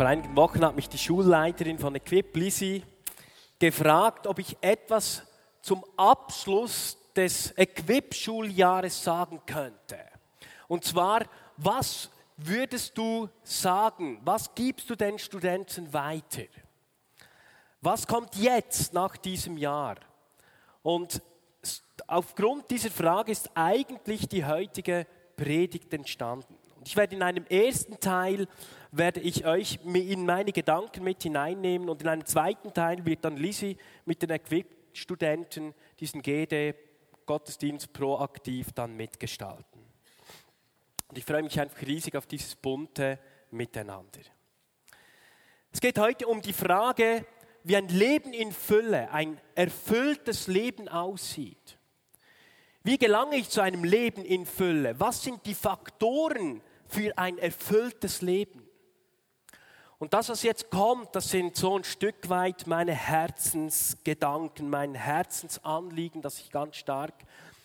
Vor einigen Wochen hat mich die Schulleiterin von Equip, Lisi, gefragt, ob ich etwas zum Abschluss des Equip-Schuljahres sagen könnte. Und zwar, was würdest du sagen? Was gibst du den Studenten weiter? Was kommt jetzt nach diesem Jahr? Und aufgrund dieser Frage ist eigentlich die heutige Predigt entstanden. Und ich werde in einem ersten Teil werde ich euch in meine Gedanken mit hineinnehmen und in einem zweiten Teil wird dann Lisi mit den Equip-Studenten diesen GD-Gottesdienst proaktiv dann mitgestalten. Und ich freue mich einfach riesig auf dieses bunte Miteinander. Es geht heute um die Frage, wie ein Leben in Fülle, ein erfülltes Leben aussieht. Wie gelange ich zu einem Leben in Fülle? Was sind die Faktoren für ein erfülltes Leben? Und das, was jetzt kommt, das sind so ein Stück weit meine Herzensgedanken, mein Herzensanliegen, das ich ganz stark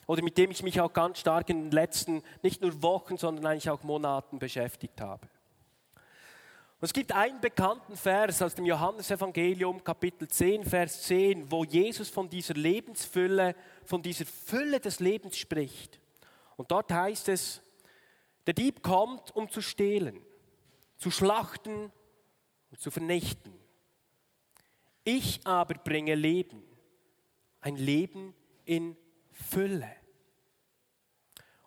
oder mit dem ich mich auch ganz stark in den letzten nicht nur Wochen, sondern eigentlich auch Monaten beschäftigt habe. Und es gibt einen bekannten Vers aus dem Johannesevangelium, Kapitel 10, Vers 10, wo Jesus von dieser Lebensfülle, von dieser Fülle des Lebens spricht. Und dort heißt es, der Dieb kommt, um zu stehlen, zu schlachten und zu vernichten. Ich aber bringe Leben, ein Leben in Fülle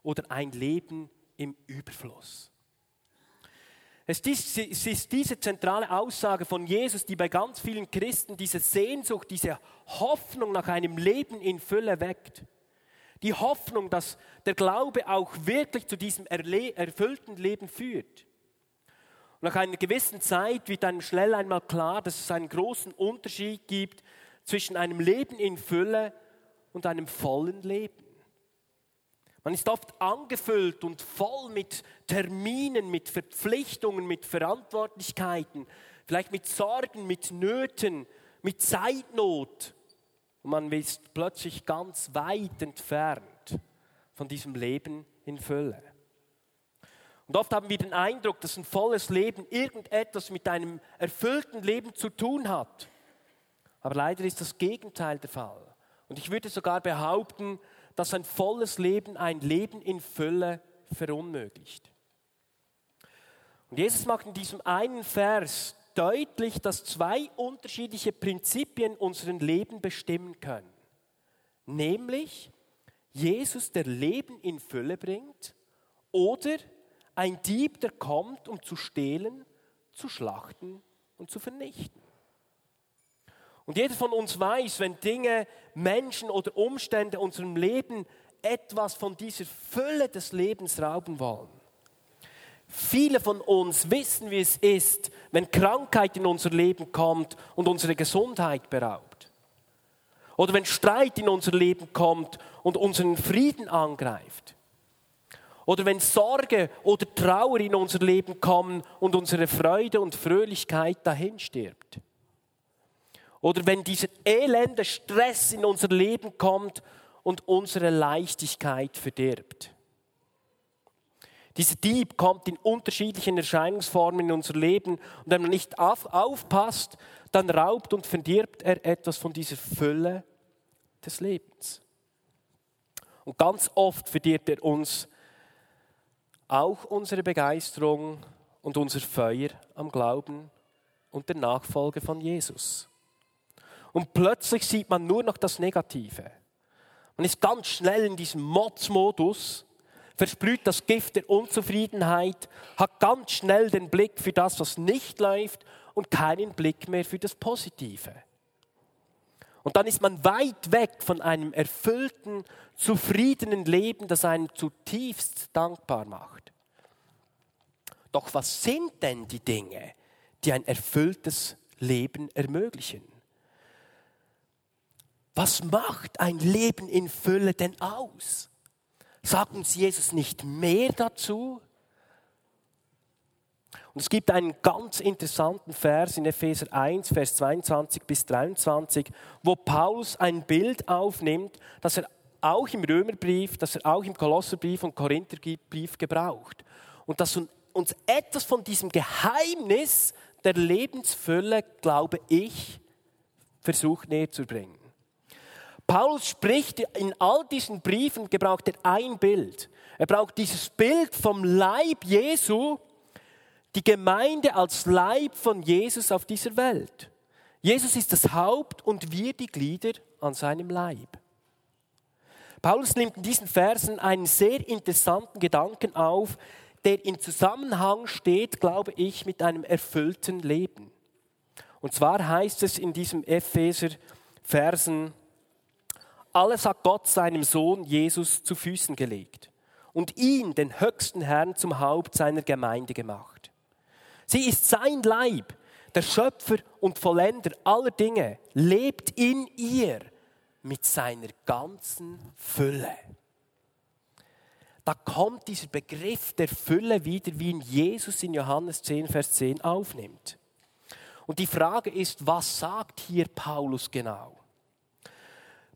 oder ein Leben im Überfluss. Es ist diese zentrale Aussage von Jesus, die bei ganz vielen Christen diese Sehnsucht, diese Hoffnung nach einem Leben in Fülle weckt. Die Hoffnung, dass der Glaube auch wirklich zu diesem erfüllten Leben führt. Und nach einer gewissen Zeit wird einem schnell einmal klar, dass es einen großen Unterschied gibt zwischen einem Leben in Fülle und einem vollen Leben. Man ist oft angefüllt und voll mit Terminen, mit Verpflichtungen, mit Verantwortlichkeiten, vielleicht mit Sorgen, mit Nöten, mit Zeitnot. Und man ist plötzlich ganz weit entfernt von diesem Leben in Fülle. Und oft haben wir den Eindruck, dass ein volles Leben irgendetwas mit einem erfüllten Leben zu tun hat. Aber leider ist das Gegenteil der Fall. Und ich würde sogar behaupten, dass ein volles Leben ein Leben in Fülle verunmöglicht. Und Jesus macht in diesem einen Vers deutlich, dass zwei unterschiedliche Prinzipien unseren Leben bestimmen können. Nämlich Jesus, der Leben in Fülle bringt, oder ein Dieb, der kommt, um zu stehlen, zu schlachten und zu vernichten. Und jeder von uns weiß, wenn Dinge, Menschen oder Umstände unserem Leben etwas von dieser Fülle des Lebens rauben wollen. Viele von uns wissen, wie es ist, wenn Krankheit in unser Leben kommt und unsere Gesundheit beraubt. Oder wenn Streit in unser Leben kommt und unseren Frieden angreift. Oder wenn Sorge oder Trauer in unser Leben kommen und unsere Freude und Fröhlichkeit dahin stirbt. Oder wenn dieser elende Stress in unser Leben kommt und unsere Leichtigkeit verdirbt. Dieser Dieb kommt in unterschiedlichen Erscheinungsformen in unser Leben und wenn man nicht auf, aufpasst, dann raubt und verdirbt er etwas von dieser Fülle des Lebens. Und ganz oft verdirbt er uns auch unsere Begeisterung und unser Feuer am Glauben und der Nachfolge von Jesus. Und plötzlich sieht man nur noch das Negative. Man ist ganz schnell in diesem Mods-Modus, versprüht das Gift der Unzufriedenheit, hat ganz schnell den Blick für das, was nicht läuft und keinen Blick mehr für das Positive. Und dann ist man weit weg von einem erfüllten, zufriedenen Leben, das einen zutiefst dankbar macht. Doch was sind denn die Dinge, die ein erfülltes Leben ermöglichen. Was macht ein Leben in Fülle denn aus? Sagt uns Jesus nicht mehr dazu? Und es gibt einen ganz interessanten Vers in Epheser 1, Vers 22 bis 23, wo Paulus ein Bild aufnimmt, das er auch im Römerbrief, das er auch im Kolosserbrief und Korintherbrief gebraucht. Und das uns etwas von diesem Geheimnis der Lebensfülle, glaube ich, versucht näher zu bringen. Paulus spricht in all diesen Briefen, gebraucht er ein Bild. Er braucht dieses Bild vom Leib Jesu, die Gemeinde als Leib von Jesus auf dieser Welt. Jesus ist das Haupt und wir die Glieder an seinem Leib. Paulus nimmt in diesen Versen einen sehr interessanten Gedanken auf, der in Zusammenhang steht, glaube ich, mit einem erfüllten Leben. Und zwar heißt es in diesem Epheser Versen, alles hat Gott seinem Sohn Jesus zu Füßen gelegt und ihn, den höchsten Herrn, zum Haupt seiner Gemeinde gemacht. Sie ist sein Leib, der Schöpfer und Vollender aller Dinge, lebt in ihr mit seiner ganzen Fülle. Da kommt dieser Begriff der Fülle wieder, wie ihn Jesus in Johannes 10, Vers 10 aufnimmt. Und die Frage ist, was sagt hier Paulus genau?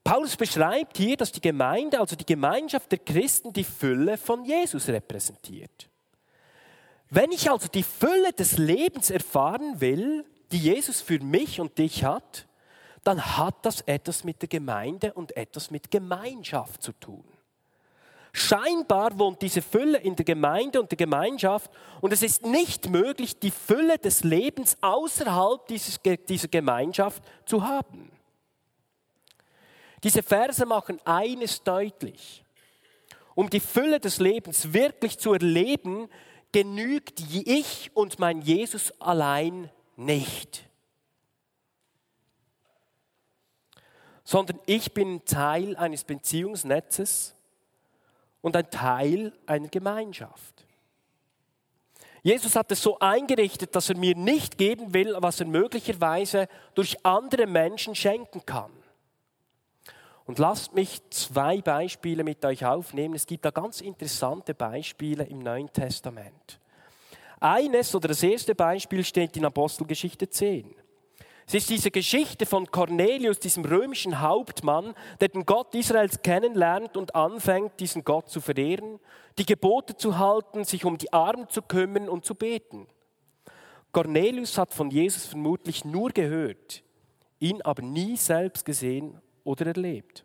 Paulus beschreibt hier, dass die Gemeinde, also die Gemeinschaft der Christen, die Fülle von Jesus repräsentiert. Wenn ich also die Fülle des Lebens erfahren will, die Jesus für mich und dich hat, dann hat das etwas mit der Gemeinde und etwas mit Gemeinschaft zu tun. Scheinbar wohnt diese Fülle in der Gemeinde und der Gemeinschaft und es ist nicht möglich, die Fülle des Lebens außerhalb dieses, dieser Gemeinschaft zu haben. Diese Verse machen eines deutlich. Um die Fülle des Lebens wirklich zu erleben, genügt ich und mein Jesus allein nicht. Sondern ich bin Teil eines Beziehungsnetzes und ein Teil einer Gemeinschaft. Jesus hat es so eingerichtet, dass er mir nicht geben will, was er möglicherweise durch andere Menschen schenken kann. Und lasst mich zwei Beispiele mit euch aufnehmen. Es gibt da ganz interessante Beispiele im Neuen Testament. Eines oder das erste Beispiel steht in Apostelgeschichte 10. Es ist diese Geschichte von Cornelius, diesem römischen Hauptmann, der den Gott Israels kennenlernt und anfängt, diesen Gott zu verehren, die Gebote zu halten, sich um die Armen zu kümmern und zu beten. Cornelius hat von Jesus vermutlich nur gehört, ihn aber nie selbst gesehen oder erlebt.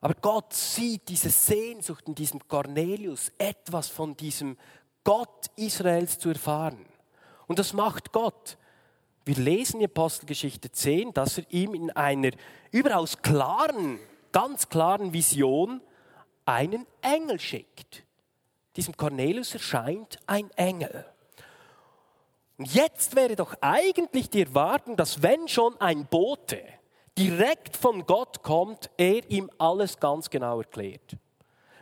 Aber Gott sieht diese Sehnsucht in diesem Cornelius, etwas von diesem Gott Israels zu erfahren. Und das macht Gott. Wir lesen in Apostelgeschichte 10, dass er ihm in einer überaus klaren, ganz klaren Vision einen Engel schickt. Diesem Cornelius erscheint ein Engel. Und jetzt wäre doch eigentlich die Erwartung, dass wenn schon ein Bote direkt von Gott kommt, er ihm alles ganz genau erklärt.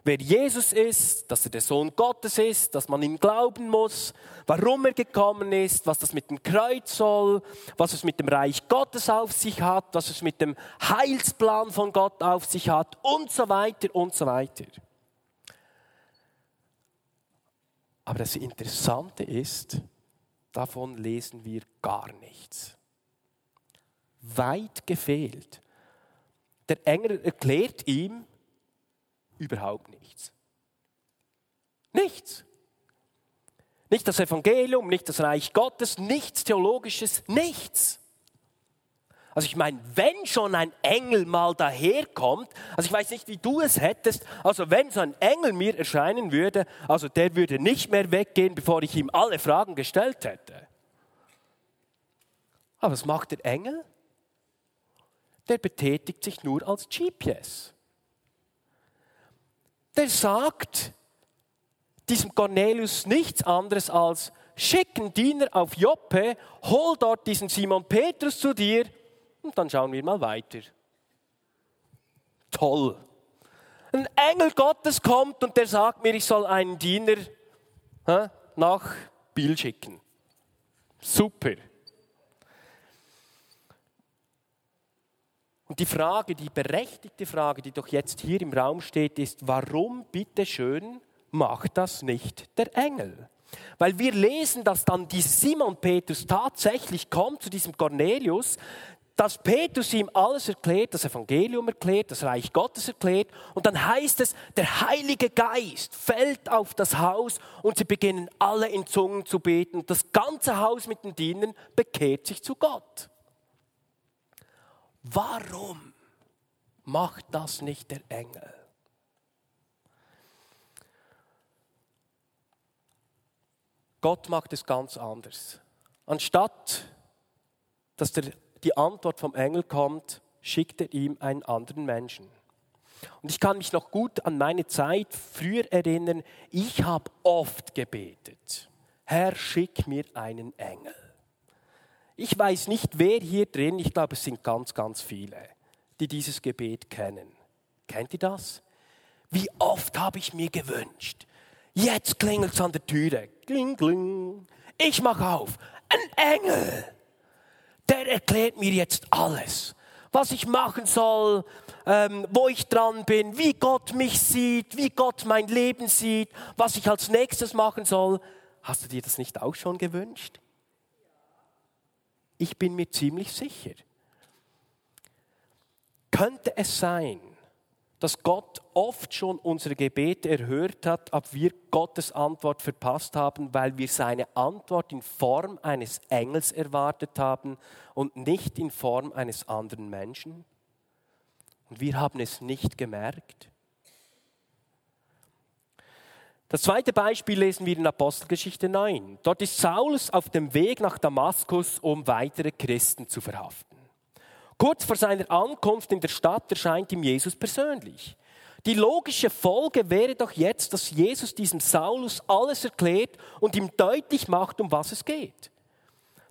Wer Jesus ist, dass er der Sohn Gottes ist, dass man ihm glauben muss, warum er gekommen ist, was das mit dem Kreuz soll, was es mit dem Reich Gottes auf sich hat, was es mit dem Heilsplan von Gott auf sich hat und so weiter und so weiter. Aber das Interessante ist, davon lesen wir gar nichts weit gefehlt. Der Engel erklärt ihm überhaupt nichts. Nichts. Nicht das Evangelium, nicht das Reich Gottes, nichts Theologisches, nichts. Also ich meine, wenn schon ein Engel mal daherkommt, also ich weiß nicht, wie du es hättest, also wenn so ein Engel mir erscheinen würde, also der würde nicht mehr weggehen, bevor ich ihm alle Fragen gestellt hätte. Aber was macht der Engel? Der betätigt sich nur als GPS. Der sagt diesem Cornelius nichts anderes als, schicken Diener auf Joppe, hol dort diesen Simon Petrus zu dir und dann schauen wir mal weiter. Toll. Ein Engel Gottes kommt und der sagt mir, ich soll einen Diener nach Biel schicken. Super. Und die Frage, die berechtigte Frage, die doch jetzt hier im Raum steht, ist, warum bitteschön macht das nicht der Engel? Weil wir lesen, dass dann dieser Simon Petrus tatsächlich kommt zu diesem Cornelius, dass Petrus ihm alles erklärt, das Evangelium erklärt, das Reich Gottes erklärt. Und dann heißt es, der Heilige Geist fällt auf das Haus und sie beginnen alle in Zungen zu beten. Das ganze Haus mit den Dienern bekehrt sich zu Gott. Warum macht das nicht der Engel? Gott macht es ganz anders. Anstatt dass der die Antwort vom Engel kommt, schickt er ihm einen anderen Menschen. Und ich kann mich noch gut an meine Zeit früher erinnern, ich habe oft gebetet, Herr, schick mir einen Engel. Ich weiß nicht, wer hier drin, ich glaube, es sind ganz, ganz viele, die dieses Gebet kennen. Kennt ihr das? Wie oft habe ich mir gewünscht, jetzt klingelt es an der Türe, kling, kling, ich mache auf, ein Engel der erklärt mir jetzt alles. Was ich machen soll, ähm, wo ich dran bin, wie Gott mich sieht, wie Gott mein Leben sieht, was ich als nächstes machen soll. Hast du dir das nicht auch schon gewünscht? Ich bin mir ziemlich sicher. Könnte es sein, dass Gott oft schon unsere Gebete erhört hat, aber wir Gottes Antwort verpasst haben, weil wir seine Antwort in Form eines Engels erwartet haben und nicht in Form eines anderen Menschen. Und wir haben es nicht gemerkt. Das zweite Beispiel lesen wir in Apostelgeschichte 9. Dort ist Saulus auf dem Weg nach Damaskus, um weitere Christen zu verhaften. Kurz vor seiner Ankunft in der Stadt erscheint ihm Jesus persönlich. Die logische Folge wäre doch jetzt, dass Jesus diesem Saulus alles erklärt und ihm deutlich macht, um was es geht.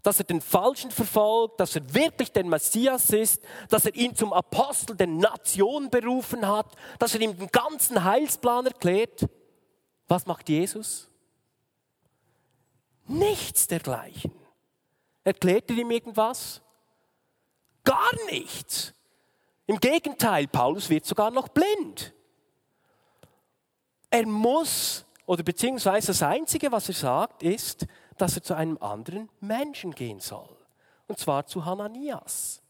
Dass er den Falschen verfolgt, dass er wirklich der Messias ist, dass er ihn zum Apostel der Nation berufen hat, dass er ihm den ganzen Heilsplan erklärt. Was macht Jesus? Nichts dergleichen. Erklärt er ihm irgendwas? Gar nichts. Im Gegenteil, Paulus wird sogar noch blind. Er muss, oder beziehungsweise das Einzige, was er sagt, ist, dass er zu einem anderen Menschen gehen soll. Und zwar zu Hananias.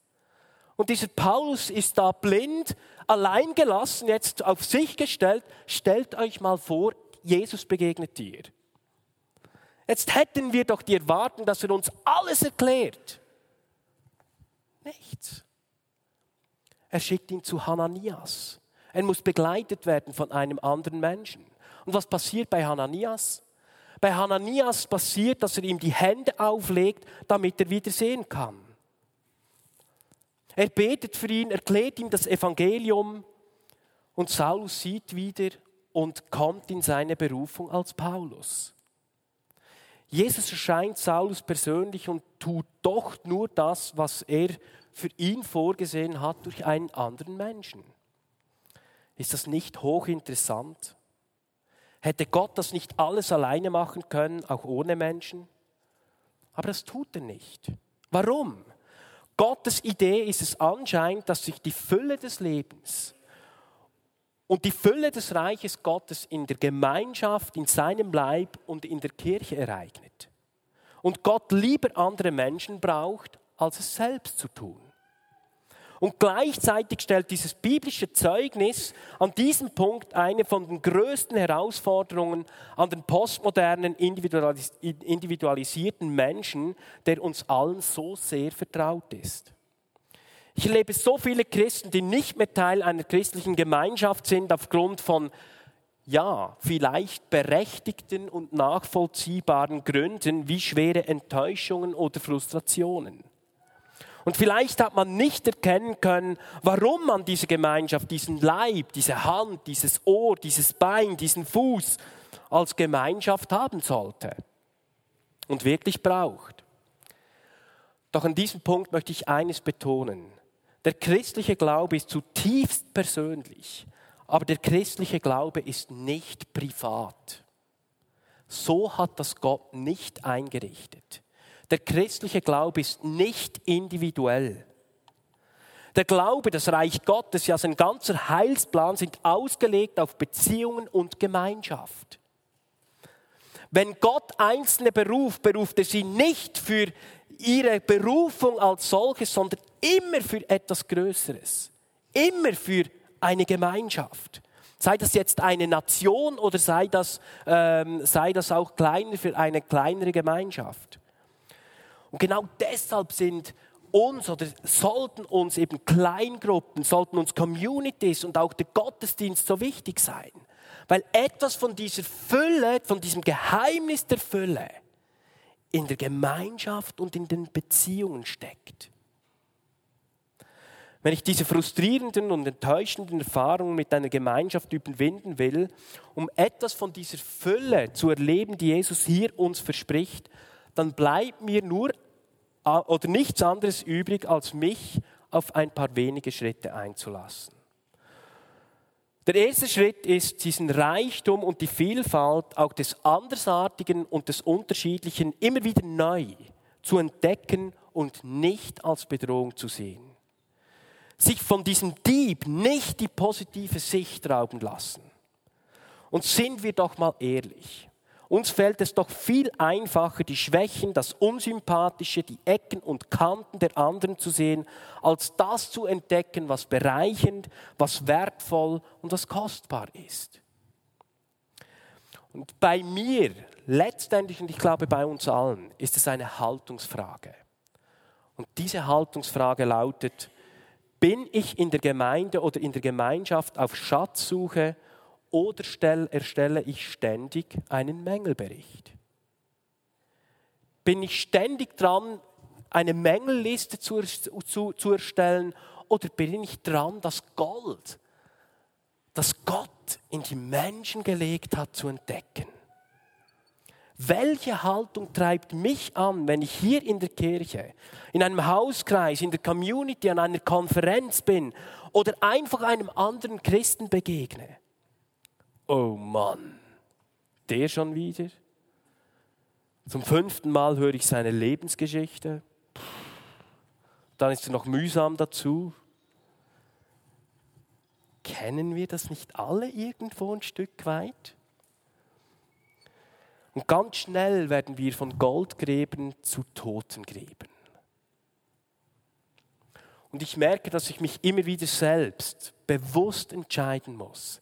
Und dieser Paulus ist da blind, allein gelassen, jetzt auf sich gestellt. Stellt euch mal vor, Jesus begegnet dir. Jetzt hätten wir doch die Erwartung, dass er uns alles erklärt. Nichts. Er schickt ihn zu Hananias. Er muss begleitet werden von einem anderen Menschen. Und was passiert bei Hananias? Bei Hananias passiert, dass er ihm die Hände auflegt, damit er wieder sehen kann. Er betet für ihn, erklärt ihm das Evangelium und Saulus sieht wieder und kommt in seine Berufung als Paulus. Jesus erscheint Saulus persönlich und tut doch nur das, was er für ihn vorgesehen hat durch einen anderen Menschen. Ist das nicht hochinteressant? Hätte Gott das nicht alles alleine machen können, auch ohne Menschen? Aber das tut er nicht. Warum? Gottes Idee ist es anscheinend, dass sich die Fülle des Lebens und die Fülle des Reiches Gottes in der Gemeinschaft, in seinem Leib und in der Kirche ereignet. Und Gott lieber andere Menschen braucht, als es selbst zu tun. Und gleichzeitig stellt dieses biblische Zeugnis an diesem Punkt eine von den größten Herausforderungen an den postmodernen, individualisierten Menschen, der uns allen so sehr vertraut ist. Ich erlebe so viele Christen, die nicht mehr Teil einer christlichen Gemeinschaft sind aufgrund von, ja, vielleicht berechtigten und nachvollziehbaren Gründen wie schwere Enttäuschungen oder Frustrationen. Und vielleicht hat man nicht erkennen können, warum man diese Gemeinschaft, diesen Leib, diese Hand, dieses Ohr, dieses Bein, diesen Fuß als Gemeinschaft haben sollte und wirklich braucht. Doch an diesem Punkt möchte ich eines betonen. Der christliche Glaube ist zutiefst persönlich, aber der christliche Glaube ist nicht privat. So hat das Gott nicht eingerichtet. der christliche Glaube ist nicht individuell. Der Glaube, das Reich Gottes, ja sein ganzer Heilsplan sind ausgelegt auf Beziehungen und Gemeinschaft. Wenn Gott Einzelne beruft, beruft er sie nicht für ihre Berufung als solches, sondern immer für etwas Größeres. Immer für eine Gemeinschaft. Sei das jetzt eine Nation oder sei das, ähm, sei das auch kleiner für eine kleinere Gemeinschaft. Und genau deshalb sind uns oder sollten uns eben Kleingruppen, sollten uns Communities und auch der Gottesdienst so wichtig sein. Weil etwas von dieser Fülle, von diesem Geheimnis der Fülle in der Gemeinschaft und in den Beziehungen steckt. Wenn ich diese frustrierenden und enttäuschenden Erfahrungen mit einer Gemeinschaft überwinden will, um etwas von dieser Fülle zu erleben, die Jesus hier uns verspricht, dann bleibt mir nur oder nichts anderes übrig, als mich auf ein paar wenige Schritte einzulassen. Der erste Schritt ist, diesen Reichtum und die Vielfalt auch des Andersartigen und des Unterschiedlichen immer wieder neu zu entdecken und nicht als Bedrohung zu sehen. Sich von diesem Dieb nicht die positive Sicht rauben lassen. Und sind wir doch mal ehrlich. Uns fällt es doch viel einfacher, die Schwächen, das Unsympathische, die Ecken und Kanten der anderen zu sehen, als das zu entdecken, was bereichend, was wertvoll und was kostbar ist. Und bei mir, letztendlich, und ich glaube bei uns allen, ist es eine Haltungsfrage. Und diese Haltungsfrage lautet, bin ich in der Gemeinde oder in der Gemeinschaft auf Schatzsuche oder erstelle ich ständig einen Mängelbericht? Bin ich ständig dran, eine Mängelliste zu, zu, zu erstellen oder bin ich dran, das Gold, das Gott in die Menschen gelegt hat, zu entdecken? Welche Haltung treibt mich an, wenn ich hier in der Kirche, in einem Hauskreis, in der Community, an einer Konferenz bin oder einfach einem anderen Christen begegne? oh Mann, der schon wieder? Zum fünften Mal höre ich seine Lebensgeschichte. Dann ist er noch mühsam dazu. Kennen wir das nicht alle irgendwo ein Stück weit? Und ganz schnell werden wir von Goldgräbern zu Totengräbern. Und ich merke, dass ich mich immer wieder selbst bewusst entscheiden muss,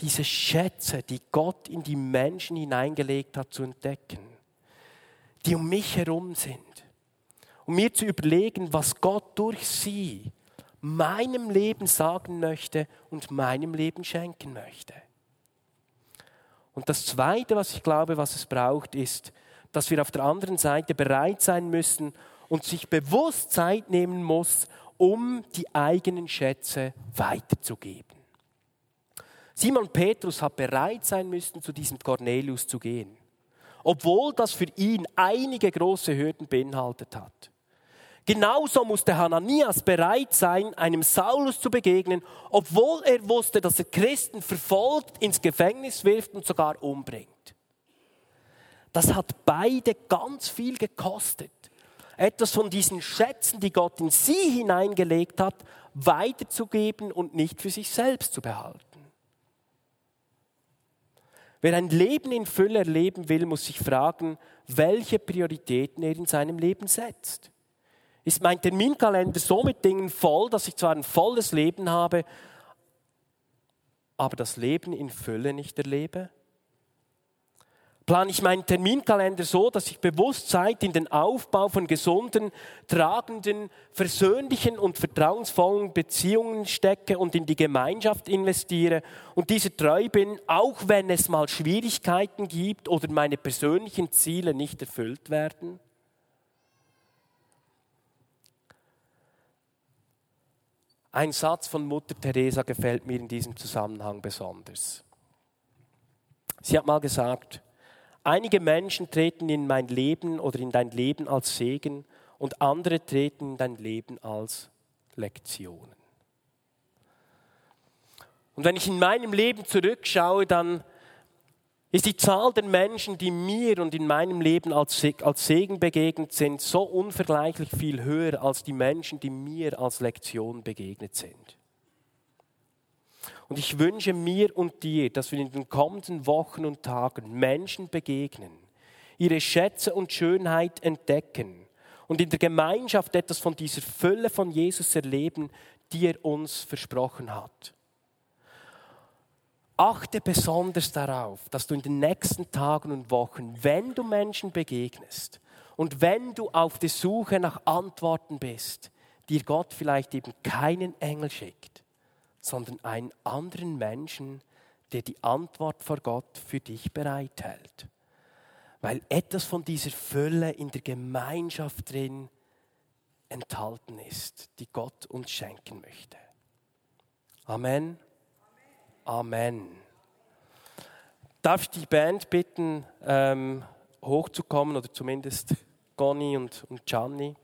diese Schätze, die Gott in die Menschen hineingelegt hat, zu entdecken, die um mich herum sind. Um mir zu überlegen, was Gott durch sie meinem Leben sagen möchte und meinem Leben schenken möchte. Und das Zweite, was ich glaube, was es braucht, ist, dass wir auf der anderen Seite bereit sein müssen und sich bewusst Zeit nehmen muss, um die eigenen Schätze weiterzugeben. Simon Petrus hat bereit sein müssen, zu diesem Cornelius zu gehen, obwohl das für ihn einige große Hürden beinhaltet hat. Genauso musste Hananias bereit sein, einem Saulus zu begegnen, obwohl er wusste, dass er Christen verfolgt, ins Gefängnis wirft und sogar umbringt. Das hat beide ganz viel gekostet. Etwas von diesen Schätzen, die Gott in sie hineingelegt hat, weiterzugeben und nicht für sich selbst zu behalten. Wer ein Leben in Fülle erleben will, muss sich fragen, welche Prioritäten er in seinem Leben setzt. Ist mein Terminkalender so mit Dingen voll, dass ich zwar ein volles Leben habe, aber das Leben in Fülle nicht erlebe? plane ich meinen Terminkalender so, dass ich bewusst Zeit in den Aufbau von gesunden, tragenden, versöhnlichen und vertrauensvollen Beziehungen stecke und in die Gemeinschaft investiere und diese treu bin, auch wenn es mal Schwierigkeiten gibt oder meine persönlichen Ziele nicht erfüllt werden? Ein Satz von Mutter Teresa gefällt mir in diesem Zusammenhang besonders. Sie hat mal gesagt, Einige Menschen treten in mein Leben oder in dein Leben als Segen und andere treten in dein Leben als Lektionen. Und wenn ich in meinem Leben zurückschaue, dann ist die Zahl der Menschen, die mir und in meinem Leben als, als Segen begegnet sind, so unvergleichlich viel höher als die Menschen, die mir als Lektion begegnet sind. Und ich wünsche mir und dir, dass wir in den kommenden Wochen und Tagen Menschen begegnen, ihre Schätze und Schönheit entdecken und in der Gemeinschaft etwas von dieser Fülle von Jesus erleben, die er uns versprochen hat. Achte besonders darauf, dass du in den nächsten Tagen und Wochen, wenn du Menschen begegnest und wenn du auf der Suche nach Antworten bist, dir Gott vielleicht eben keinen Engel schickt, sondern einen anderen Menschen, der die Antwort vor Gott für dich bereithält. Weil etwas von dieser Fülle in der Gemeinschaft drin enthalten ist, die Gott uns schenken möchte. Amen. Amen. Darf ich die Band bitten, ähm, hochzukommen oder zumindest Conny und, und Gianni?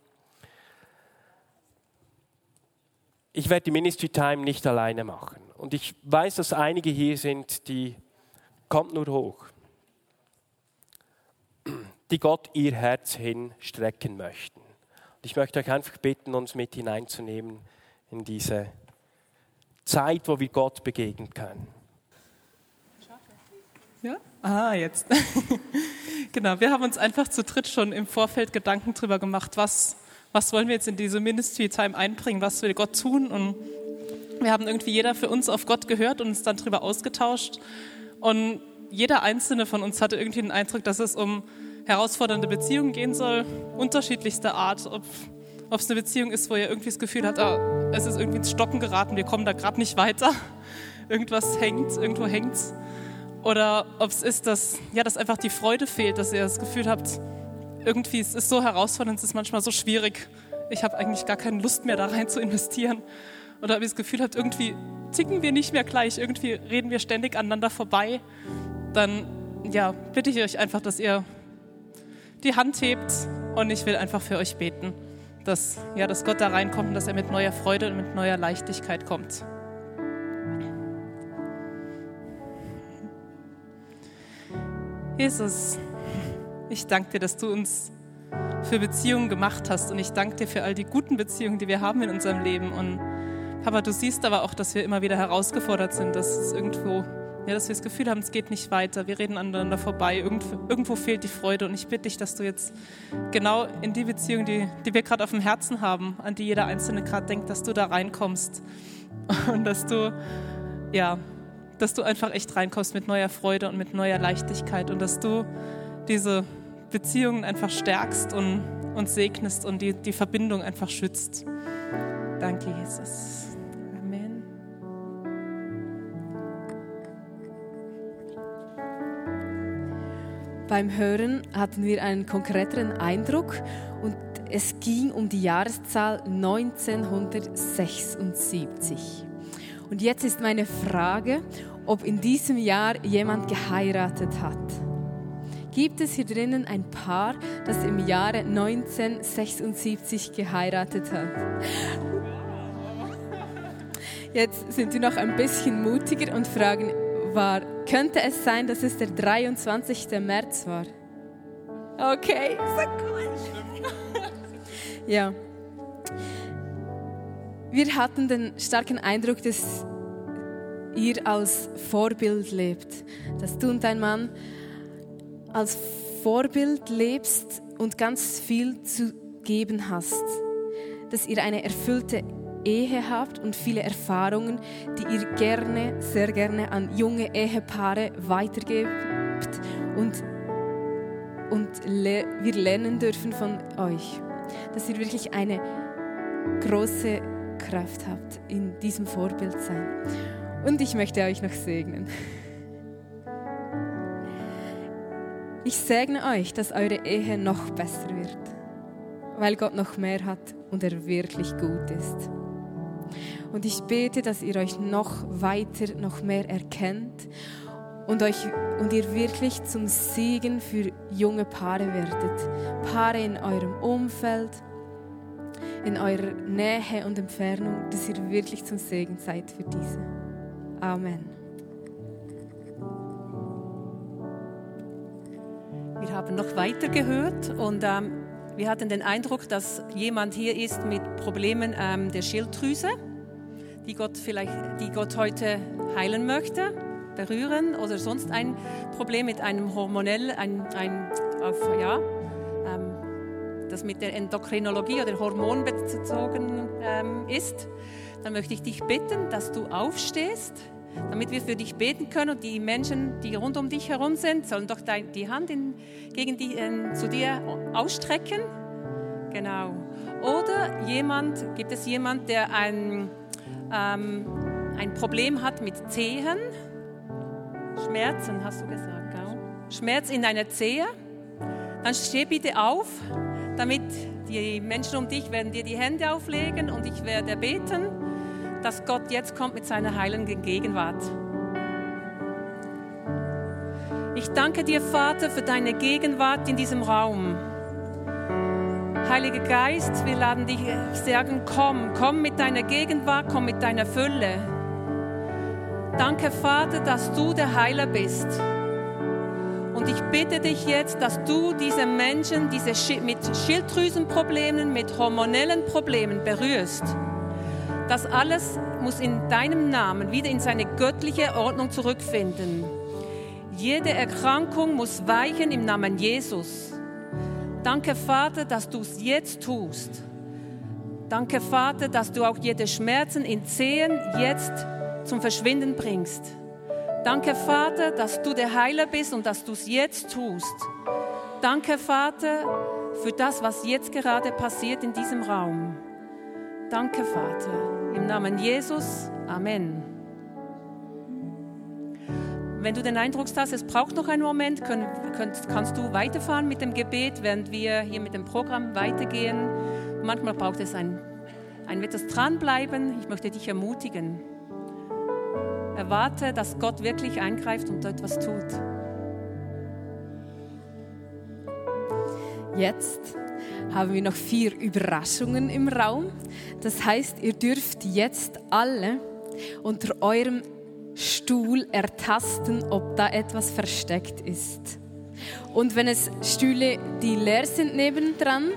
Ich werde die Ministry Time nicht alleine machen. Und ich weiß, dass einige hier sind, die, kommt nur hoch, die Gott ihr Herz hinstrecken möchten. Und ich möchte euch einfach bitten, uns mit hineinzunehmen in diese Zeit, wo wir Gott begegnen können. Ja? Ah, jetzt. genau, wir haben uns einfach zu dritt schon im Vorfeld Gedanken darüber gemacht, was, was wollen wir jetzt in diese Ministry Time einbringen, was will Gott tun. Und wir haben irgendwie jeder für uns auf Gott gehört und uns dann darüber ausgetauscht. Und jeder einzelne von uns hatte irgendwie den Eindruck, dass es um herausfordernde Beziehungen gehen soll, unterschiedlichster Art, ob ob es eine Beziehung ist, wo ihr irgendwie das Gefühl habt, ah, es ist irgendwie ins Stocken geraten, wir kommen da gerade nicht weiter, irgendwas hängt, irgendwo hängt. Oder ob es ist, dass, ja, dass einfach die Freude fehlt, dass ihr das Gefühl habt, irgendwie es ist so herausfordernd, es ist manchmal so schwierig, ich habe eigentlich gar keine Lust mehr da rein zu investieren. Oder ob ihr das Gefühl habt, irgendwie ticken wir nicht mehr gleich, irgendwie reden wir ständig aneinander vorbei, dann ja, bitte ich euch einfach, dass ihr die Hand hebt und ich will einfach für euch beten dass, ja, dass Gott da reinkommt und dass er mit neuer Freude und mit neuer Leichtigkeit kommt. Jesus, ich danke dir, dass du uns für Beziehungen gemacht hast und ich danke dir für all die guten Beziehungen, die wir haben in unserem Leben. Und Papa, du siehst aber auch, dass wir immer wieder herausgefordert sind, dass es irgendwo ja, dass wir das Gefühl haben, es geht nicht weiter, wir reden aneinander vorbei, irgendwo, irgendwo fehlt die Freude. Und ich bitte dich, dass du jetzt genau in die Beziehung, die, die wir gerade auf dem Herzen haben, an die jeder Einzelne gerade denkt, dass du da reinkommst und dass du, ja, dass du einfach echt reinkommst mit neuer Freude und mit neuer Leichtigkeit und dass du diese Beziehungen einfach stärkst und, und segnest und die, die Verbindung einfach schützt. Danke, Jesus. Beim Hören hatten wir einen konkreteren Eindruck und es ging um die Jahreszahl 1976. Und jetzt ist meine Frage, ob in diesem Jahr jemand geheiratet hat. Gibt es hier drinnen ein Paar, das im Jahre 1976 geheiratet hat? Jetzt sind wir noch ein bisschen mutiger und fragen, war, könnte es sein, dass es der 23. März war? Okay, so cool. ja. Wir hatten den starken Eindruck, dass ihr als Vorbild lebt, dass du und dein Mann als Vorbild lebst und ganz viel zu geben hast, dass ihr eine erfüllte Ehe habt und viele Erfahrungen, die ihr gerne, sehr gerne an junge Ehepaare weitergebt und, und le wir lernen dürfen von euch, dass ihr wirklich eine große Kraft habt in diesem Vorbild sein. Und ich möchte euch noch segnen. Ich segne euch, dass eure Ehe noch besser wird, weil Gott noch mehr hat und er wirklich gut ist. Und ich bete, dass ihr euch noch weiter, noch mehr erkennt und, euch, und ihr wirklich zum Segen für junge Paare werdet. Paare in eurem Umfeld, in eurer Nähe und Entfernung, dass ihr wirklich zum Segen seid für diese. Amen. Wir haben noch weiter gehört und ähm, wir hatten den Eindruck, dass jemand hier ist mit Problemen ähm, der Schilddrüse, die Gott vielleicht, die Gott heute heilen möchte, berühren oder sonst ein Problem mit einem hormonell, ein, ein auf, ja, ähm, das mit der Endokrinologie oder Hormon bezogen ähm, ist. Dann möchte ich dich bitten, dass du aufstehst damit wir für dich beten können und die Menschen, die rund um dich herum sind, sollen doch die Hand in, gegen die, äh, zu dir ausstrecken. Genau. Oder jemand, gibt es jemand, der ein, ähm, ein Problem hat mit Zehen? Schmerzen, hast du gesagt, gell? Schmerz in deiner Zehe? Dann steh bitte auf, damit die Menschen um dich werden dir die Hände auflegen und ich werde beten dass Gott jetzt kommt mit seiner heilenden Gegenwart. Ich danke dir, Vater, für deine Gegenwart in diesem Raum. Heiliger Geist, wir laden dich sagen, komm, komm mit deiner Gegenwart, komm mit deiner Fülle. Danke, Vater, dass du der Heiler bist. Und ich bitte dich jetzt, dass du diese Menschen, diese mit Schilddrüsenproblemen, mit hormonellen Problemen berührst. Das alles muss in deinem Namen wieder in seine göttliche Ordnung zurückfinden. Jede Erkrankung muss weichen im Namen Jesus. Danke, Vater, dass du es jetzt tust. Danke, Vater, dass du auch jede Schmerzen in Zehen jetzt zum Verschwinden bringst. Danke, Vater, dass du der Heiler bist und dass du es jetzt tust. Danke, Vater, für das, was jetzt gerade passiert in diesem Raum. Danke, Vater. Im Namen Jesus. Amen. Wenn du den Eindruck hast, es braucht noch einen Moment, können, könnt, kannst du weiterfahren mit dem Gebet, während wir hier mit dem Programm weitergehen. Manchmal braucht es ein, ein etwas dranbleiben. Ich möchte dich ermutigen. Erwarte, dass Gott wirklich eingreift und etwas tut. Jetzt haben wir noch vier Überraschungen im Raum. Das heißt, ihr dürft jetzt alle unter eurem Stuhl ertasten, ob da etwas versteckt ist. Und wenn es Stühle, die leer sind nebendran,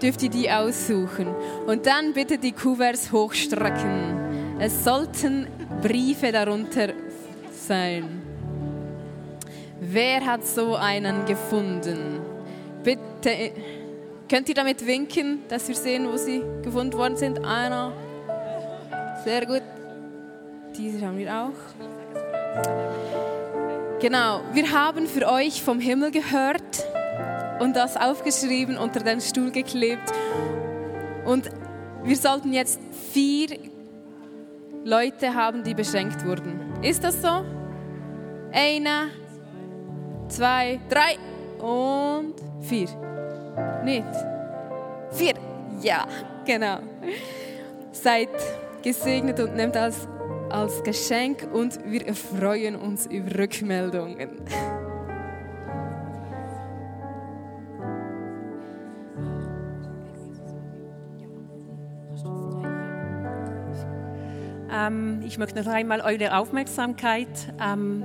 dürft ihr die aussuchen. Und dann bitte die Kuverts hochstrecken. Es sollten Briefe darunter sein. Wer hat so einen gefunden? Bitte Könnt ihr damit winken, dass wir sehen, wo sie gefunden worden sind? Einer. Sehr gut. Diese haben wir auch. Genau, wir haben für euch vom Himmel gehört und das aufgeschrieben, unter den Stuhl geklebt. Und wir sollten jetzt vier Leute haben, die beschenkt wurden. Ist das so? Einer, zwei, drei und vier. Nicht? Vier. Ja, genau. Seid gesegnet und nehmt das als Geschenk und wir freuen uns über Rückmeldungen. Ähm, ich möchte noch einmal eure Aufmerksamkeit ähm,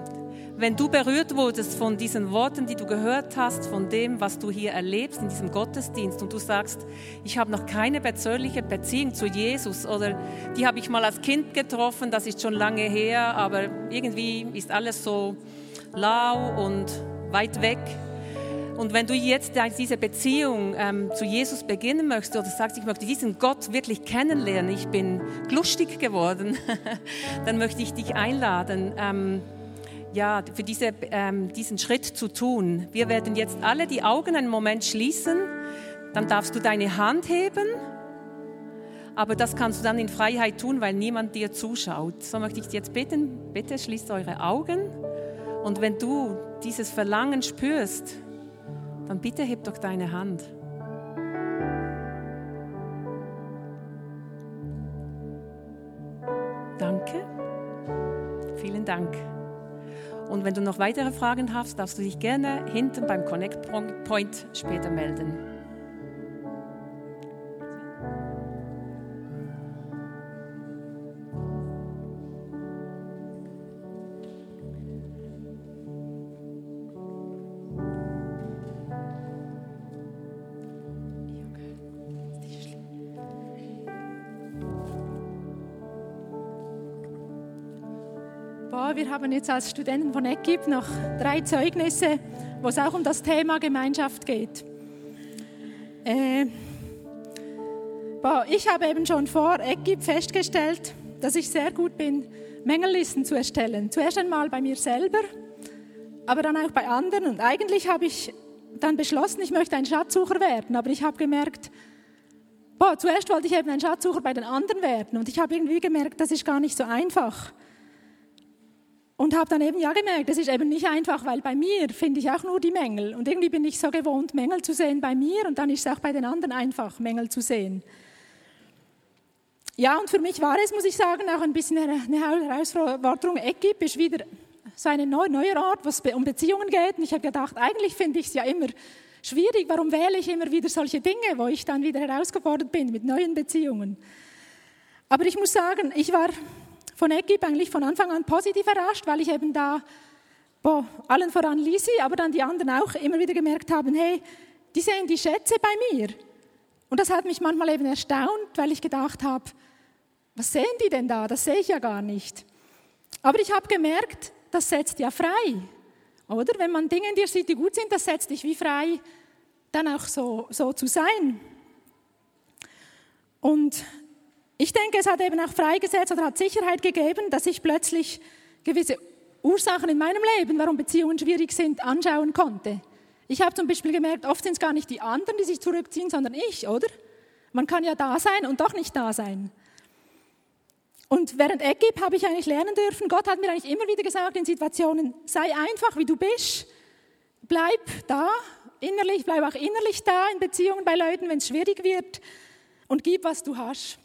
wenn du berührt wurdest von diesen Worten, die du gehört hast, von dem, was du hier erlebst in diesem Gottesdienst und du sagst, ich habe noch keine persönliche Beziehung zu Jesus oder die habe ich mal als Kind getroffen, das ist schon lange her, aber irgendwie ist alles so lau und weit weg. Und wenn du jetzt diese Beziehung ähm, zu Jesus beginnen möchtest oder sagst, ich möchte diesen Gott wirklich kennenlernen, ich bin lustig geworden, dann möchte ich dich einladen. Ähm, ja, für diese, ähm, diesen Schritt zu tun. Wir werden jetzt alle die Augen einen Moment schließen. Dann darfst du deine Hand heben. Aber das kannst du dann in Freiheit tun, weil niemand dir zuschaut. So möchte ich jetzt bitten, bitte schließt eure Augen. Und wenn du dieses Verlangen spürst, dann bitte heb doch deine Hand. Danke. Vielen Dank. Und wenn du noch weitere Fragen hast, darfst du dich gerne hinten beim Connect Point später melden. Wir haben jetzt als Studenten von EGIP noch drei Zeugnisse, wo es auch um das Thema Gemeinschaft geht. Äh, boah, ich habe eben schon vor EGIP festgestellt, dass ich sehr gut bin, Mängellisten zu erstellen. Zuerst einmal bei mir selber, aber dann auch bei anderen. Und eigentlich habe ich dann beschlossen, ich möchte ein Schatzsucher werden, aber ich habe gemerkt, boah, zuerst wollte ich eben ein Schatzsucher bei den anderen werden und ich habe irgendwie gemerkt, das ist gar nicht so einfach. Und habe dann eben ja gemerkt, das ist eben nicht einfach, weil bei mir finde ich auch nur die Mängel. Und irgendwie bin ich so gewohnt, Mängel zu sehen bei mir und dann ist es auch bei den anderen einfach, Mängel zu sehen. Ja, und für mich war es, muss ich sagen, auch ein bisschen eine Herausforderung. Equip ist wieder so ein neuer Ort, wo es um Beziehungen geht. Und ich habe gedacht, eigentlich finde ich es ja immer schwierig. Warum wähle ich immer wieder solche Dinge, wo ich dann wieder herausgefordert bin mit neuen Beziehungen? Aber ich muss sagen, ich war von Eckib eigentlich von Anfang an positiv überrascht, weil ich eben da, boah, allen voran Lisi, aber dann die anderen auch immer wieder gemerkt haben, hey, die sehen die Schätze bei mir. Und das hat mich manchmal eben erstaunt, weil ich gedacht habe, was sehen die denn da? Das sehe ich ja gar nicht. Aber ich habe gemerkt, das setzt ja frei. Oder? Wenn man Dinge in dir sieht, die gut sind, das setzt dich wie frei, dann auch so, so zu sein. Und ich denke, es hat eben auch freigesetzt oder hat Sicherheit gegeben, dass ich plötzlich gewisse Ursachen in meinem Leben, warum Beziehungen schwierig sind, anschauen konnte. Ich habe zum Beispiel gemerkt, oft sind es gar nicht die anderen, die sich zurückziehen, sondern ich, oder? Man kann ja da sein und doch nicht da sein. Und während Eckib habe ich eigentlich lernen dürfen, Gott hat mir eigentlich immer wieder gesagt in Situationen, sei einfach, wie du bist, bleib da, innerlich, bleib auch innerlich da in Beziehungen bei Leuten, wenn es schwierig wird und gib, was du hast.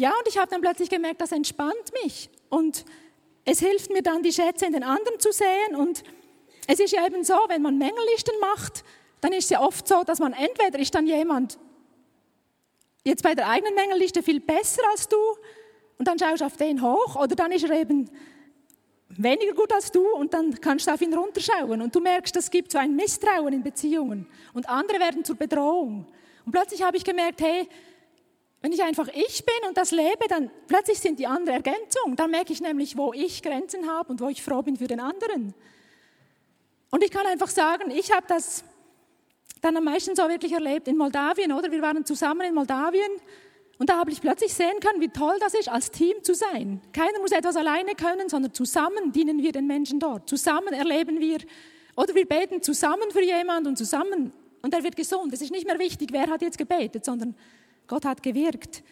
Ja, und ich habe dann plötzlich gemerkt, das entspannt mich. Und es hilft mir dann, die Schätze in den anderen zu sehen. Und es ist ja eben so, wenn man Mängellisten macht, dann ist es ja oft so, dass man entweder ist dann jemand jetzt bei der eigenen Mängelliste viel besser als du und dann schaust du auf den hoch oder dann ist er eben weniger gut als du und dann kannst du auf ihn runterschauen und du merkst, es gibt so ein Misstrauen in Beziehungen und andere werden zur Bedrohung. Und plötzlich habe ich gemerkt, hey, wenn ich einfach ich bin und das lebe, dann plötzlich sind die anderen Ergänzung. Dann merke ich nämlich, wo ich Grenzen habe und wo ich froh bin für den anderen. Und ich kann einfach sagen, ich habe das dann am meisten so wirklich erlebt in Moldawien, oder? Wir waren zusammen in Moldawien und da habe ich plötzlich sehen können, wie toll das ist, als Team zu sein. Keiner muss etwas alleine können, sondern zusammen dienen wir den Menschen dort. Zusammen erleben wir, oder wir beten zusammen für jemanden und zusammen und er wird gesund. Es ist nicht mehr wichtig, wer hat jetzt gebetet, sondern Gott hat gewirkt.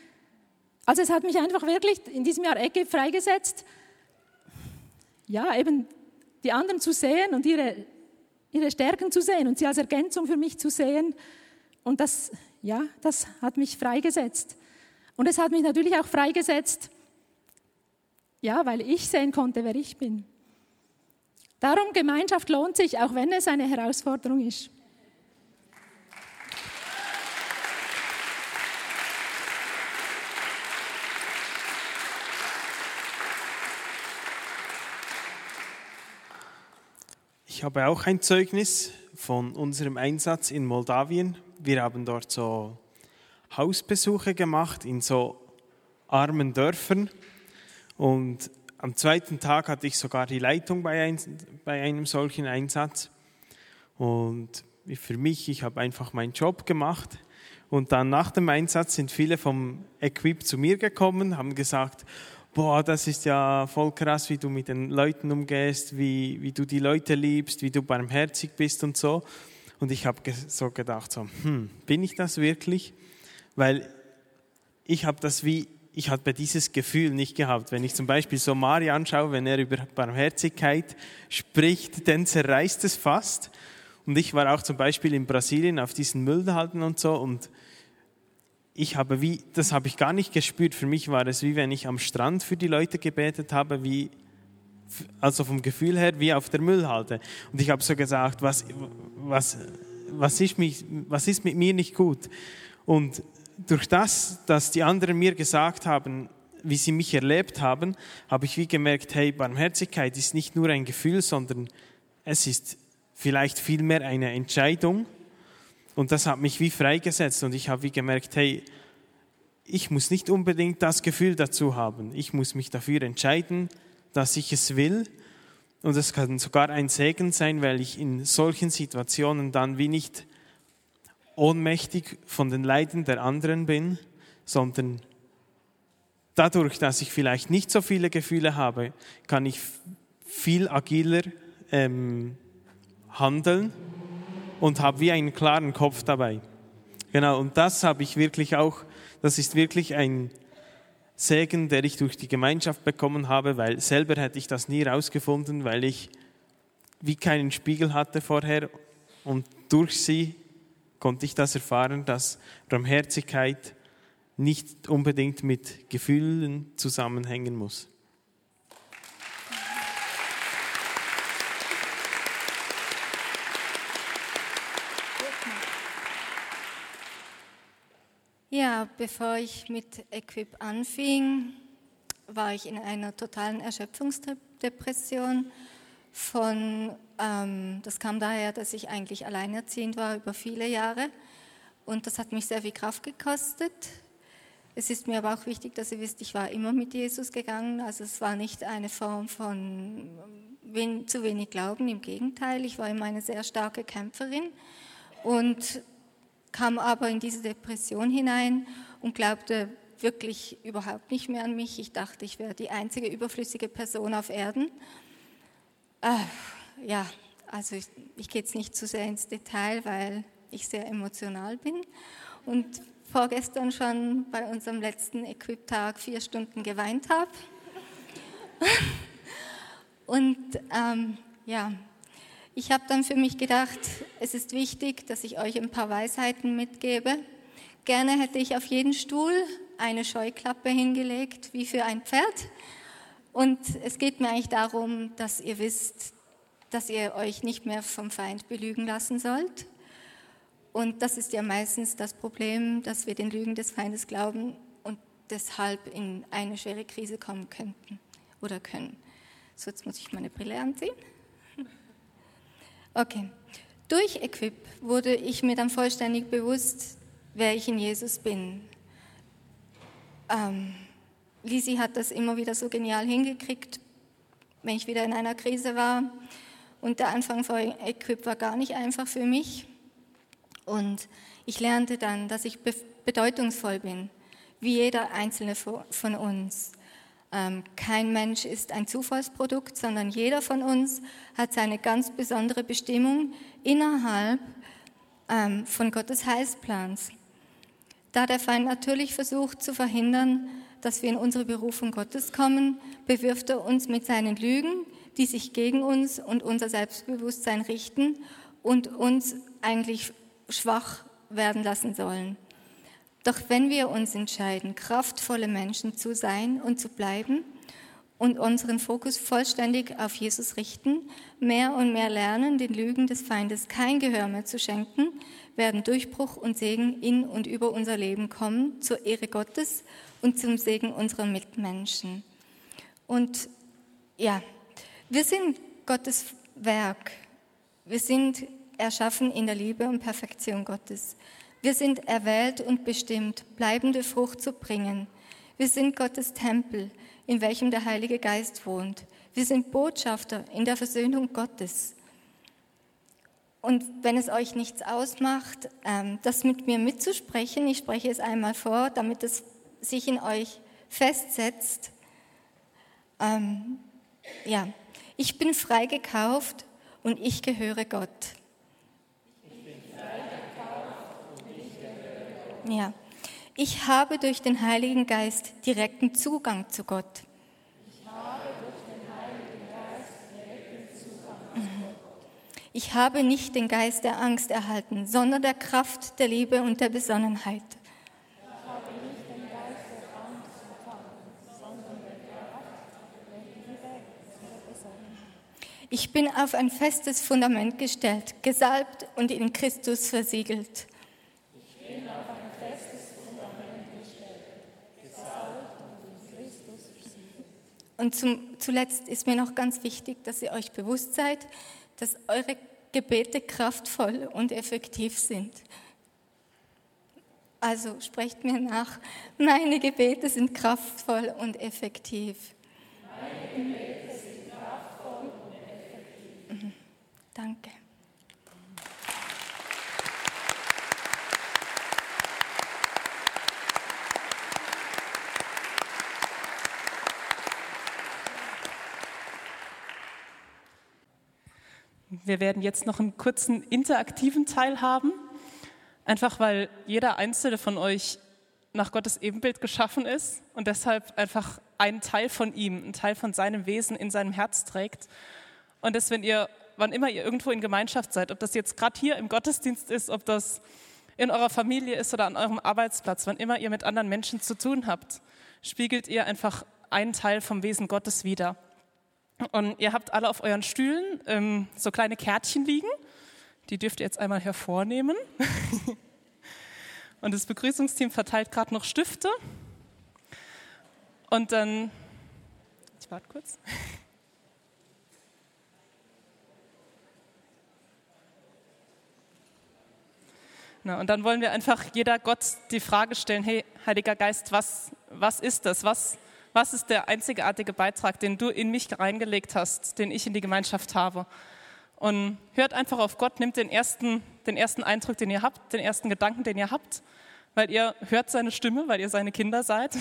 Also es hat mich einfach wirklich in diesem Jahr Ecke freigesetzt, ja, eben die anderen zu sehen und ihre, ihre Stärken zu sehen und sie als Ergänzung für mich zu sehen. Und das, ja, das hat mich freigesetzt. Und es hat mich natürlich auch freigesetzt, ja, weil ich sehen konnte, wer ich bin. Darum, Gemeinschaft lohnt sich, auch wenn es eine Herausforderung ist. Ich habe auch ein Zeugnis von unserem Einsatz in Moldawien. Wir haben dort so Hausbesuche gemacht in so armen Dörfern. Und am zweiten Tag hatte ich sogar die Leitung bei, ein, bei einem solchen Einsatz. Und für mich, ich habe einfach meinen Job gemacht. Und dann nach dem Einsatz sind viele vom Equip zu mir gekommen, haben gesagt, boah, das ist ja voll krass, wie du mit den Leuten umgehst, wie, wie du die Leute liebst, wie du barmherzig bist und so. Und ich habe so gedacht, so, hm, bin ich das wirklich? Weil ich habe das wie, ich hatte dieses Gefühl nicht gehabt. Wenn ich zum Beispiel so Mari anschaue, wenn er über Barmherzigkeit spricht, dann zerreißt es fast. Und ich war auch zum Beispiel in Brasilien auf diesen Müllhalten und so und ich habe wie, das habe ich gar nicht gespürt. Für mich war es wie wenn ich am Strand für die Leute gebetet habe, wie, also vom Gefühl her, wie auf der Müllhalde. Und ich habe so gesagt, was, was, was, ist mich, was ist mit mir nicht gut? Und durch das, dass die anderen mir gesagt haben, wie sie mich erlebt haben, habe ich wie gemerkt, hey, Barmherzigkeit ist nicht nur ein Gefühl, sondern es ist vielleicht vielmehr eine Entscheidung und das hat mich wie freigesetzt und ich habe wie gemerkt, hey, ich muss nicht unbedingt das Gefühl dazu haben. Ich muss mich dafür entscheiden, dass ich es will. Und es kann sogar ein Segen sein, weil ich in solchen Situationen dann wie nicht ohnmächtig von den Leiden der anderen bin, sondern dadurch, dass ich vielleicht nicht so viele Gefühle habe, kann ich viel agiler ähm, handeln und habe wie einen klaren Kopf dabei. Genau, und das habe ich wirklich auch, das ist wirklich ein Segen, der ich durch die Gemeinschaft bekommen habe, weil selber hätte ich das nie rausgefunden, weil ich wie keinen Spiegel hatte vorher und durch sie konnte ich das erfahren, dass Barmherzigkeit nicht unbedingt mit Gefühlen zusammenhängen muss. Ja, bevor ich mit Equip anfing, war ich in einer totalen Erschöpfungsdepression. Von, ähm, das kam daher, dass ich eigentlich alleinerziehend war über viele Jahre und das hat mich sehr viel Kraft gekostet. Es ist mir aber auch wichtig, dass ihr wisst, ich war immer mit Jesus gegangen. Also es war nicht eine Form von wen, zu wenig Glauben, im Gegenteil. Ich war immer eine sehr starke Kämpferin und kam aber in diese Depression hinein und glaubte wirklich überhaupt nicht mehr an mich. Ich dachte, ich wäre die einzige überflüssige Person auf Erden. Äh, ja, also ich, ich gehe jetzt nicht zu sehr ins Detail, weil ich sehr emotional bin und vorgestern schon bei unserem letzten Equip-Tag vier Stunden geweint habe. und ähm, ja, ich habe dann für mich gedacht, es ist wichtig, dass ich euch ein paar Weisheiten mitgebe. Gerne hätte ich auf jeden Stuhl eine Scheuklappe hingelegt, wie für ein Pferd. Und es geht mir eigentlich darum, dass ihr wisst, dass ihr euch nicht mehr vom Feind belügen lassen sollt. Und das ist ja meistens das Problem, dass wir den Lügen des Feindes glauben und deshalb in eine schwere Krise kommen könnten oder können. So, jetzt muss ich meine Brille anziehen. Okay. Durch Equip wurde ich mir dann vollständig bewusst, wer ich in Jesus bin. Ähm, Lisi hat das immer wieder so genial hingekriegt, wenn ich wieder in einer Krise war. Und der Anfang von Equip war gar nicht einfach für mich. Und ich lernte dann, dass ich bedeutungsvoll bin, wie jeder einzelne von uns. Ähm, kein Mensch ist ein Zufallsprodukt, sondern jeder von uns hat seine ganz besondere Bestimmung innerhalb ähm, von Gottes Heilsplans. Da der Feind natürlich versucht zu verhindern, dass wir in unsere Berufung Gottes kommen, bewirft er uns mit seinen Lügen, die sich gegen uns und unser Selbstbewusstsein richten und uns eigentlich schwach werden lassen sollen. Doch wenn wir uns entscheiden, kraftvolle Menschen zu sein und zu bleiben und unseren Fokus vollständig auf Jesus richten, mehr und mehr lernen, den Lügen des Feindes kein Gehör mehr zu schenken, werden Durchbruch und Segen in und über unser Leben kommen, zur Ehre Gottes und zum Segen unserer Mitmenschen. Und ja, wir sind Gottes Werk. Wir sind erschaffen in der Liebe und Perfektion Gottes. Wir sind erwählt und bestimmt, bleibende Frucht zu bringen. Wir sind Gottes Tempel, in welchem der Heilige Geist wohnt. Wir sind Botschafter in der Versöhnung Gottes. Und wenn es euch nichts ausmacht, ähm, das mit mir mitzusprechen, ich spreche es einmal vor, damit es sich in euch festsetzt. Ähm, ja, ich bin frei gekauft und ich gehöre Gott. Ja. Ich habe durch den Heiligen Geist direkten Zugang zu Gott. Ich habe durch den Heiligen Geist direkten Zugang zu Gott. Ich habe nicht den Geist der Angst erhalten, sondern der Kraft, der Liebe und der Besonnenheit. Ich habe nicht den Geist der Angst erhalten, sondern der Kraft, der Liebe und der Besonnenheit. Ich bin auf ein festes Fundament gestellt, gesalbt und in Christus versiegelt. Und zum, zuletzt ist mir noch ganz wichtig, dass ihr euch bewusst seid, dass eure Gebete kraftvoll und effektiv sind. Also sprecht mir nach, meine Gebete sind kraftvoll und effektiv. Meine Gebete sind kraftvoll und effektiv. Mhm. Danke. Wir werden jetzt noch einen kurzen interaktiven Teil haben, einfach weil jeder einzelne von euch nach Gottes Ebenbild geschaffen ist und deshalb einfach einen Teil von ihm, einen Teil von seinem Wesen in seinem Herz trägt. Und dass, wenn ihr, wann immer ihr irgendwo in Gemeinschaft seid, ob das jetzt gerade hier im Gottesdienst ist, ob das in eurer Familie ist oder an eurem Arbeitsplatz, wann immer ihr mit anderen Menschen zu tun habt, spiegelt ihr einfach einen Teil vom Wesen Gottes wider. Und ihr habt alle auf euren Stühlen ähm, so kleine Kärtchen liegen. Die dürft ihr jetzt einmal hervornehmen. Und das Begrüßungsteam verteilt gerade noch Stifte. Und dann, ich warte kurz. Na, und dann wollen wir einfach jeder Gott die Frage stellen, hey, Heiliger Geist, was, was ist das? Was, was ist der einzigartige Beitrag, den du in mich reingelegt hast, den ich in die Gemeinschaft habe? Und hört einfach auf Gott, nimmt den ersten, den ersten Eindruck, den ihr habt, den ersten Gedanken, den ihr habt, weil ihr hört seine Stimme, weil ihr seine Kinder seid.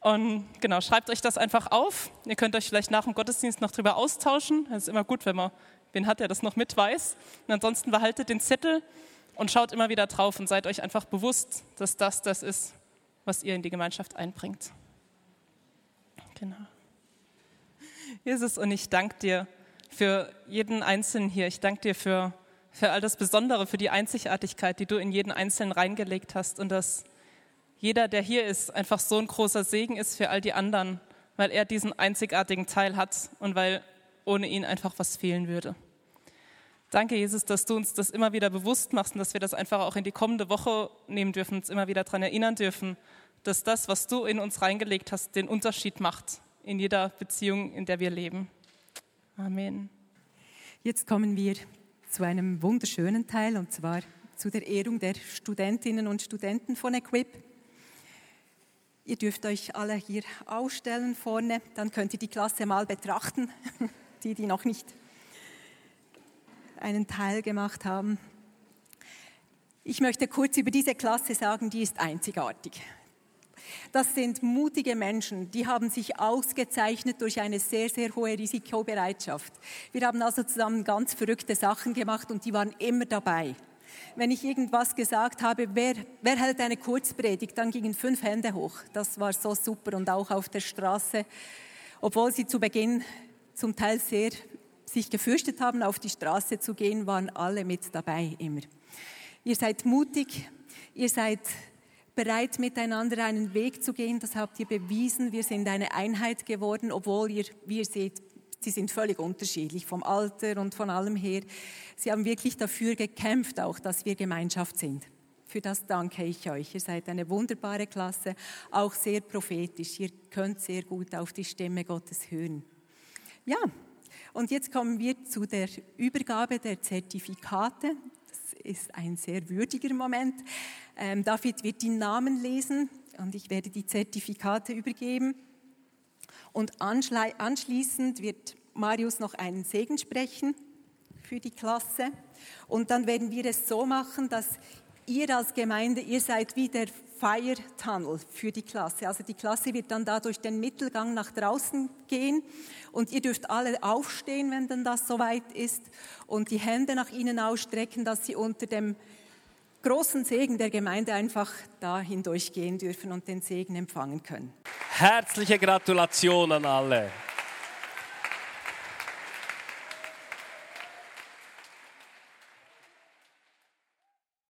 Und genau, schreibt euch das einfach auf. Ihr könnt euch vielleicht nach dem Gottesdienst noch drüber austauschen. Es ist immer gut, wenn man, wen hat, der das noch mit weiß. Und ansonsten behaltet den Zettel und schaut immer wieder drauf und seid euch einfach bewusst, dass das das ist, was ihr in die Gemeinschaft einbringt. Genau. Jesus, und ich danke dir für jeden Einzelnen hier. Ich danke dir für, für all das Besondere, für die Einzigartigkeit, die du in jeden Einzelnen reingelegt hast und dass jeder, der hier ist, einfach so ein großer Segen ist für all die anderen, weil er diesen einzigartigen Teil hat und weil ohne ihn einfach was fehlen würde. Danke, Jesus, dass du uns das immer wieder bewusst machst und dass wir das einfach auch in die kommende Woche nehmen dürfen, uns immer wieder daran erinnern dürfen, dass das, was du in uns reingelegt hast, den Unterschied macht in jeder Beziehung, in der wir leben. Amen. Jetzt kommen wir zu einem wunderschönen Teil, und zwar zu der Ehrung der Studentinnen und Studenten von Equip. Ihr dürft euch alle hier ausstellen vorne, dann könnt ihr die Klasse mal betrachten, die, die noch nicht einen Teil gemacht haben. Ich möchte kurz über diese Klasse sagen, die ist einzigartig. Das sind mutige Menschen, die haben sich ausgezeichnet durch eine sehr, sehr hohe Risikobereitschaft. Wir haben also zusammen ganz verrückte Sachen gemacht und die waren immer dabei. Wenn ich irgendwas gesagt habe, wer, wer hält eine Kurzpredigt, dann gingen fünf Hände hoch. Das war so super und auch auf der Straße, obwohl sie zu Beginn zum Teil sehr sich gefürchtet haben, auf die Straße zu gehen, waren alle mit dabei immer. Ihr seid mutig, ihr seid bereit, miteinander einen Weg zu gehen. Das habt ihr bewiesen. Wir sind eine Einheit geworden, obwohl ihr, wie ihr seht, sie sind völlig unterschiedlich vom Alter und von allem her. Sie haben wirklich dafür gekämpft, auch, dass wir Gemeinschaft sind. Für das danke ich euch. Ihr seid eine wunderbare Klasse, auch sehr prophetisch. Ihr könnt sehr gut auf die Stimme Gottes hören. Ja, und jetzt kommen wir zu der Übergabe der Zertifikate. Ist ein sehr würdiger Moment. Ähm, David wird die Namen lesen und ich werde die Zertifikate übergeben. Und anschließend wird Marius noch einen Segen sprechen für die Klasse. Und dann werden wir es so machen, dass ihr als Gemeinde, ihr seid wie der Fire Tunnel für die Klasse. Also die Klasse wird dann da durch den Mittelgang nach draußen gehen und ihr dürft alle aufstehen, wenn dann das soweit ist und die Hände nach ihnen ausstrecken, dass sie unter dem großen Segen der Gemeinde einfach da hindurchgehen dürfen und den Segen empfangen können. Herzliche Gratulation an alle.